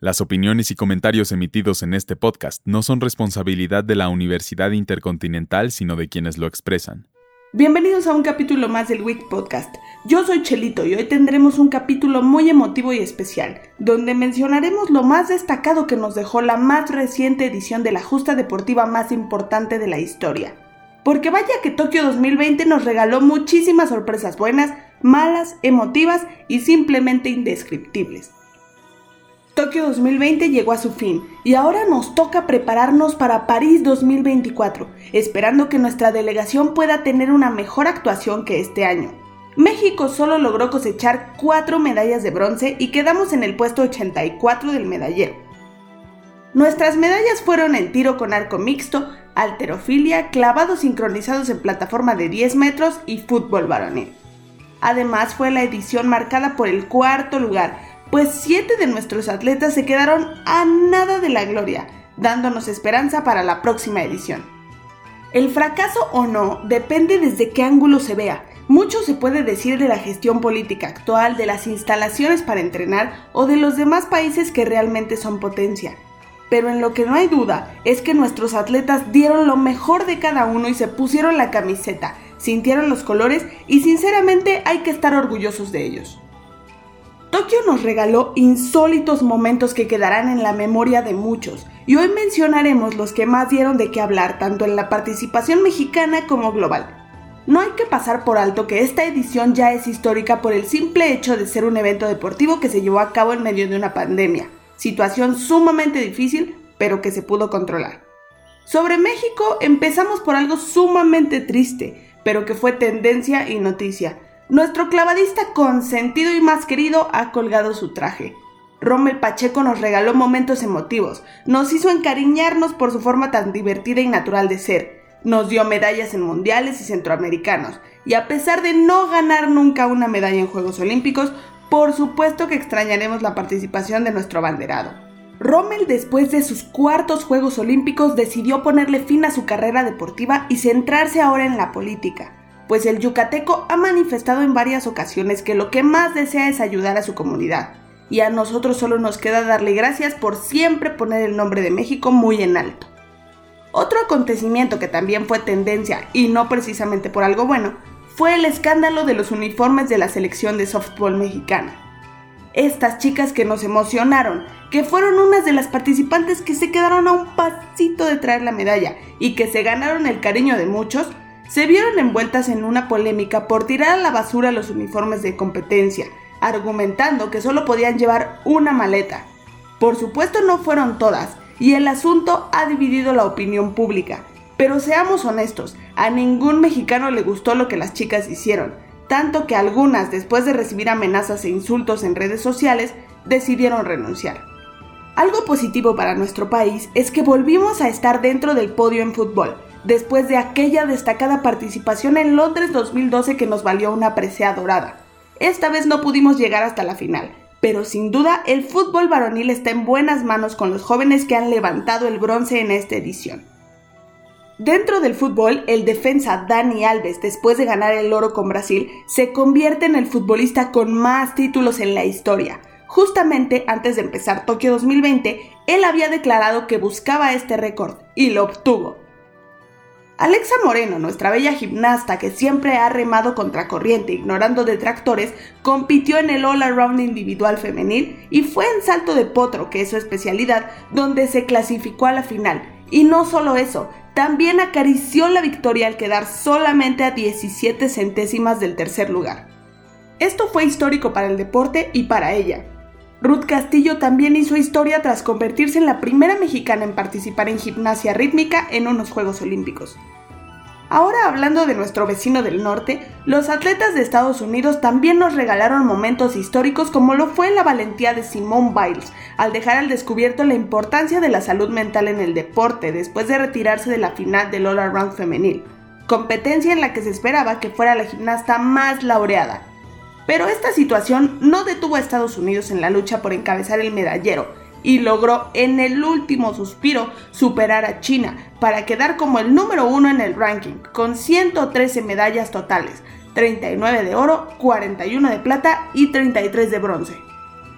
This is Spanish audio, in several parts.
Las opiniones y comentarios emitidos en este podcast no son responsabilidad de la Universidad Intercontinental, sino de quienes lo expresan. Bienvenidos a un capítulo más del Week Podcast. Yo soy Chelito y hoy tendremos un capítulo muy emotivo y especial, donde mencionaremos lo más destacado que nos dejó la más reciente edición de la justa deportiva más importante de la historia. Porque vaya que Tokio 2020 nos regaló muchísimas sorpresas buenas, malas, emotivas y simplemente indescriptibles. Tokio 2020 llegó a su fin y ahora nos toca prepararnos para París 2024, esperando que nuestra delegación pueda tener una mejor actuación que este año. México solo logró cosechar 4 medallas de bronce y quedamos en el puesto 84 del medallero. Nuestras medallas fueron en tiro con arco mixto, alterofilia, clavados sincronizados en plataforma de 10 metros y fútbol varonil. Además fue la edición marcada por el cuarto lugar, pues siete de nuestros atletas se quedaron a nada de la gloria, dándonos esperanza para la próxima edición. El fracaso o no depende desde qué ángulo se vea. Mucho se puede decir de la gestión política actual, de las instalaciones para entrenar o de los demás países que realmente son potencia. Pero en lo que no hay duda es que nuestros atletas dieron lo mejor de cada uno y se pusieron la camiseta, sintieron los colores y sinceramente hay que estar orgullosos de ellos. Tokio nos regaló insólitos momentos que quedarán en la memoria de muchos, y hoy mencionaremos los que más dieron de qué hablar tanto en la participación mexicana como global. No hay que pasar por alto que esta edición ya es histórica por el simple hecho de ser un evento deportivo que se llevó a cabo en medio de una pandemia, situación sumamente difícil, pero que se pudo controlar. Sobre México empezamos por algo sumamente triste, pero que fue tendencia y noticia, nuestro clavadista consentido y más querido ha colgado su traje. Rommel Pacheco nos regaló momentos emotivos, nos hizo encariñarnos por su forma tan divertida y natural de ser, nos dio medallas en mundiales y centroamericanos, y a pesar de no ganar nunca una medalla en Juegos Olímpicos, por supuesto que extrañaremos la participación de nuestro abanderado. Rommel después de sus cuartos Juegos Olímpicos decidió ponerle fin a su carrera deportiva y centrarse ahora en la política pues el yucateco ha manifestado en varias ocasiones que lo que más desea es ayudar a su comunidad, y a nosotros solo nos queda darle gracias por siempre poner el nombre de México muy en alto. Otro acontecimiento que también fue tendencia, y no precisamente por algo bueno, fue el escándalo de los uniformes de la selección de softball mexicana. Estas chicas que nos emocionaron, que fueron unas de las participantes que se quedaron a un pasito de traer la medalla y que se ganaron el cariño de muchos, se vieron envueltas en una polémica por tirar a la basura los uniformes de competencia, argumentando que solo podían llevar una maleta. Por supuesto no fueron todas, y el asunto ha dividido la opinión pública. Pero seamos honestos, a ningún mexicano le gustó lo que las chicas hicieron, tanto que algunas, después de recibir amenazas e insultos en redes sociales, decidieron renunciar. Algo positivo para nuestro país es que volvimos a estar dentro del podio en fútbol, después de aquella destacada participación en Londres 2012 que nos valió una presea dorada. Esta vez no pudimos llegar hasta la final, pero sin duda el fútbol varonil está en buenas manos con los jóvenes que han levantado el bronce en esta edición. Dentro del fútbol, el defensa Dani Alves, después de ganar el oro con Brasil, se convierte en el futbolista con más títulos en la historia. Justamente antes de empezar Tokio 2020, él había declarado que buscaba este récord y lo obtuvo. Alexa Moreno, nuestra bella gimnasta que siempre ha remado contracorriente ignorando detractores, compitió en el All Around individual femenil y fue en salto de potro, que es su especialidad, donde se clasificó a la final. Y no solo eso, también acarició la victoria al quedar solamente a 17 centésimas del tercer lugar. Esto fue histórico para el deporte y para ella. Ruth Castillo también hizo historia tras convertirse en la primera mexicana en participar en gimnasia rítmica en unos Juegos Olímpicos. Ahora hablando de nuestro vecino del norte, los atletas de Estados Unidos también nos regalaron momentos históricos como lo fue la valentía de Simone Biles al dejar al descubierto la importancia de la salud mental en el deporte después de retirarse de la final del All Around femenil, competencia en la que se esperaba que fuera la gimnasta más laureada, pero esta situación no detuvo a Estados Unidos en la lucha por encabezar el medallero y logró en el último suspiro superar a China para quedar como el número uno en el ranking, con 113 medallas totales, 39 de oro, 41 de plata y 33 de bronce.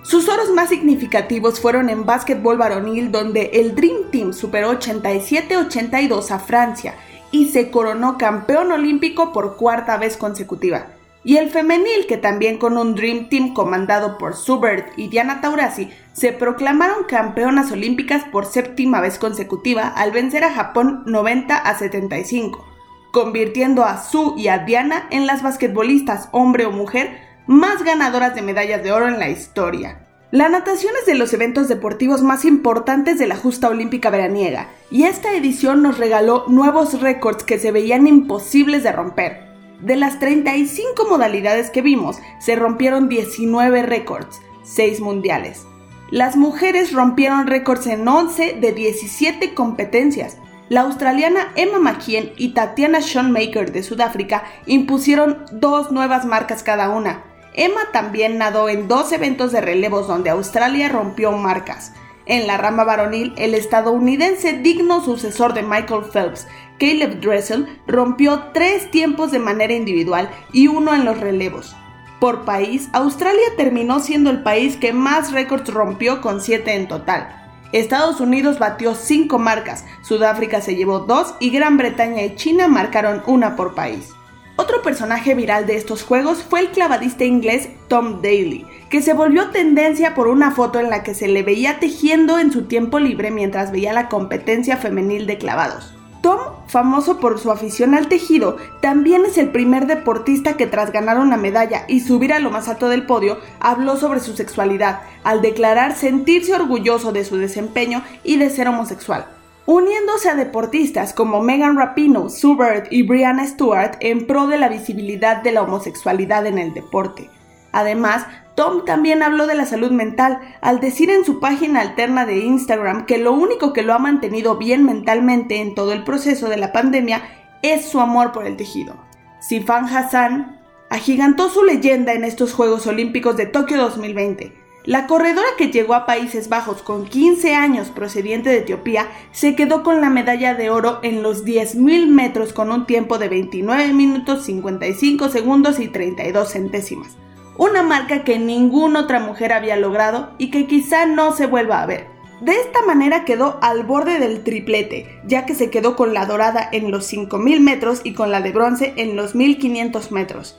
Sus oros más significativos fueron en básquetbol varonil donde el Dream Team superó 87-82 a Francia y se coronó campeón olímpico por cuarta vez consecutiva. Y el femenil, que también con un Dream Team comandado por Subert y Diana Taurasi, se proclamaron campeonas olímpicas por séptima vez consecutiva al vencer a Japón 90 a 75, convirtiendo a Su y a Diana en las basquetbolistas, hombre o mujer, más ganadoras de medallas de oro en la historia. La natación es de los eventos deportivos más importantes de la justa olímpica veraniega, y esta edición nos regaló nuevos récords que se veían imposibles de romper. De las 35 modalidades que vimos, se rompieron 19 récords, 6 mundiales. Las mujeres rompieron récords en 11 de 17 competencias. La australiana Emma McKeon y Tatiana Schoenmaker de Sudáfrica impusieron dos nuevas marcas cada una. Emma también nadó en dos eventos de relevos donde Australia rompió marcas. En la rama varonil, el estadounidense digno sucesor de Michael Phelps, Caleb Dressel, rompió tres tiempos de manera individual y uno en los relevos. Por país, Australia terminó siendo el país que más récords rompió con siete en total. Estados Unidos batió cinco marcas, Sudáfrica se llevó dos y Gran Bretaña y China marcaron una por país. Otro personaje viral de estos juegos fue el clavadista inglés Tom Daly, que se volvió tendencia por una foto en la que se le veía tejiendo en su tiempo libre mientras veía la competencia femenil de clavados. Tom, famoso por su afición al tejido, también es el primer deportista que tras ganar una medalla y subir a lo más alto del podio, habló sobre su sexualidad, al declarar sentirse orgulloso de su desempeño y de ser homosexual uniéndose a deportistas como Megan Rapinoe, Sue y Brianna Stewart en pro de la visibilidad de la homosexualidad en el deporte. Además, Tom también habló de la salud mental al decir en su página alterna de Instagram que lo único que lo ha mantenido bien mentalmente en todo el proceso de la pandemia es su amor por el tejido. Sifan Hassan agigantó su leyenda en estos Juegos Olímpicos de Tokio 2020 la corredora que llegó a Países Bajos con 15 años procediente de Etiopía se quedó con la medalla de oro en los 10.000 metros con un tiempo de 29 minutos 55 segundos y 32 centésimas, una marca que ninguna otra mujer había logrado y que quizá no se vuelva a ver. De esta manera quedó al borde del triplete, ya que se quedó con la dorada en los 5.000 metros y con la de bronce en los 1.500 metros.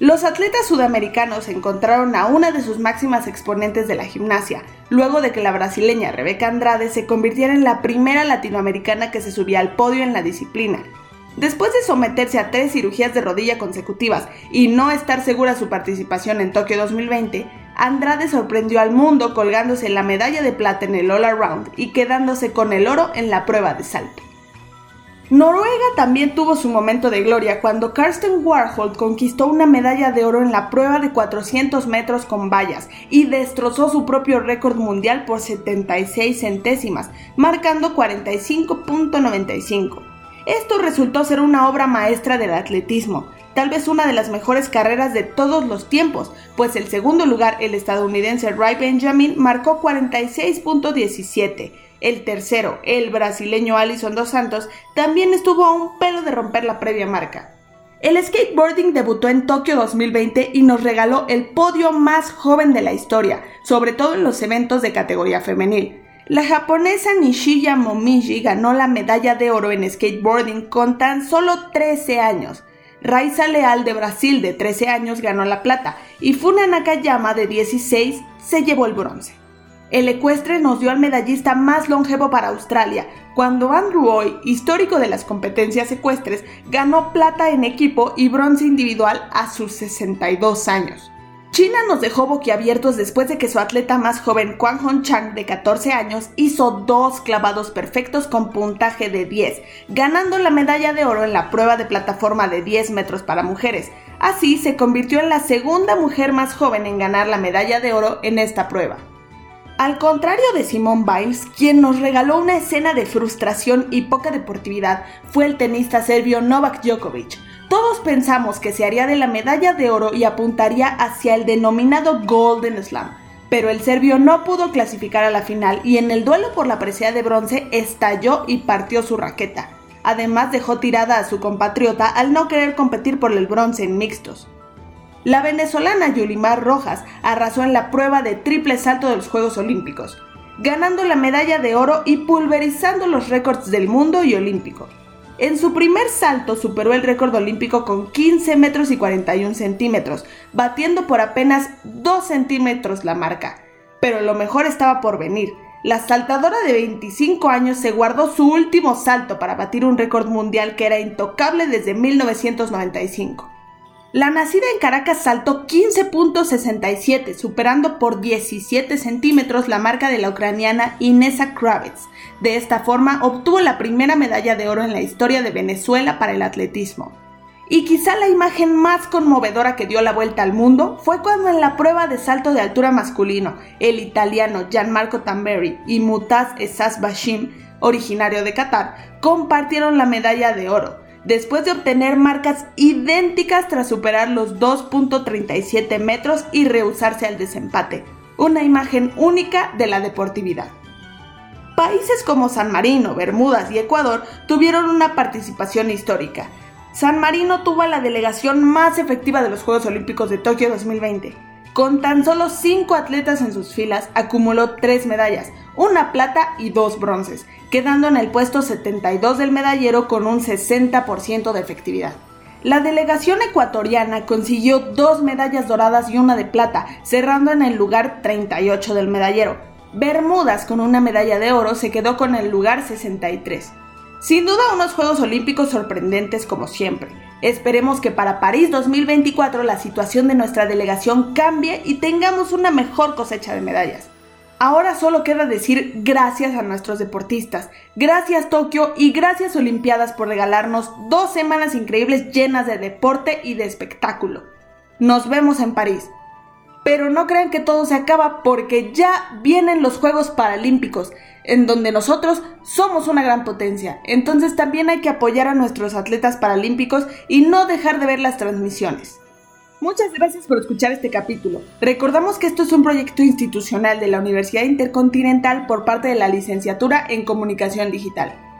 Los atletas sudamericanos encontraron a una de sus máximas exponentes de la gimnasia, luego de que la brasileña Rebeca Andrade se convirtiera en la primera latinoamericana que se subía al podio en la disciplina. Después de someterse a tres cirugías de rodilla consecutivas y no estar segura su participación en Tokio 2020, Andrade sorprendió al mundo colgándose la medalla de plata en el All Around y quedándose con el oro en la prueba de salto. Noruega también tuvo su momento de gloria cuando Karsten Warhol conquistó una medalla de oro en la prueba de 400 metros con vallas y destrozó su propio récord mundial por 76 centésimas, marcando 45.95. Esto resultó ser una obra maestra del atletismo, tal vez una de las mejores carreras de todos los tiempos, pues el segundo lugar, el estadounidense Ray Benjamin, marcó 46.17 el tercero, el brasileño Alison dos Santos, también estuvo a un pelo de romper la previa marca. El skateboarding debutó en Tokio 2020 y nos regaló el podio más joven de la historia, sobre todo en los eventos de categoría femenil. La japonesa Nishiya Momiji ganó la medalla de oro en skateboarding con tan solo 13 años. Raiza Leal de Brasil de 13 años ganó la plata y Funa Nakayama de 16 se llevó el bronce. El ecuestre nos dio al medallista más longevo para Australia, cuando Andrew Hoy, histórico de las competencias ecuestres, ganó plata en equipo y bronce individual a sus 62 años. China nos dejó boquiabiertos después de que su atleta más joven, Kwang Hong Chang, de 14 años, hizo dos clavados perfectos con puntaje de 10, ganando la medalla de oro en la prueba de plataforma de 10 metros para mujeres. Así se convirtió en la segunda mujer más joven en ganar la medalla de oro en esta prueba. Al contrario de Simone Biles, quien nos regaló una escena de frustración y poca deportividad fue el tenista serbio Novak Djokovic. Todos pensamos que se haría de la medalla de oro y apuntaría hacia el denominado Golden Slam, pero el serbio no pudo clasificar a la final y en el duelo por la presea de bronce estalló y partió su raqueta. Además dejó tirada a su compatriota al no querer competir por el bronce en mixtos. La venezolana Yulimar Rojas arrasó en la prueba de triple salto de los Juegos Olímpicos, ganando la medalla de oro y pulverizando los récords del mundo y olímpico. En su primer salto superó el récord olímpico con 15 metros y 41 centímetros, batiendo por apenas 2 centímetros la marca. Pero lo mejor estaba por venir. La saltadora de 25 años se guardó su último salto para batir un récord mundial que era intocable desde 1995. La nacida en Caracas saltó 15.67, superando por 17 centímetros la marca de la ucraniana Inesa Kravitz. De esta forma, obtuvo la primera medalla de oro en la historia de Venezuela para el atletismo. Y quizá la imagen más conmovedora que dio la vuelta al mundo fue cuando en la prueba de salto de altura masculino, el italiano Gianmarco Tamberi y Mutaz Esas Bashim, originario de Qatar, compartieron la medalla de oro, después de obtener marcas idénticas tras superar los 2.37 metros y rehusarse al desempate, una imagen única de la deportividad. Países como San Marino, Bermudas y Ecuador tuvieron una participación histórica. San Marino tuvo a la delegación más efectiva de los Juegos Olímpicos de Tokio 2020. Con tan solo 5 atletas en sus filas, acumuló 3 medallas, una plata y 2 bronces, quedando en el puesto 72 del medallero con un 60% de efectividad. La delegación ecuatoriana consiguió dos medallas doradas y una de plata, cerrando en el lugar 38 del medallero. Bermudas, con una medalla de oro, se quedó con el lugar 63. Sin duda unos Juegos Olímpicos sorprendentes como siempre. Esperemos que para París 2024 la situación de nuestra delegación cambie y tengamos una mejor cosecha de medallas. Ahora solo queda decir gracias a nuestros deportistas, gracias Tokio y gracias Olimpiadas por regalarnos dos semanas increíbles llenas de deporte y de espectáculo. Nos vemos en París. Pero no crean que todo se acaba porque ya vienen los Juegos Paralímpicos, en donde nosotros somos una gran potencia. Entonces también hay que apoyar a nuestros atletas paralímpicos y no dejar de ver las transmisiones. Muchas gracias por escuchar este capítulo. Recordamos que esto es un proyecto institucional de la Universidad Intercontinental por parte de la Licenciatura en Comunicación Digital.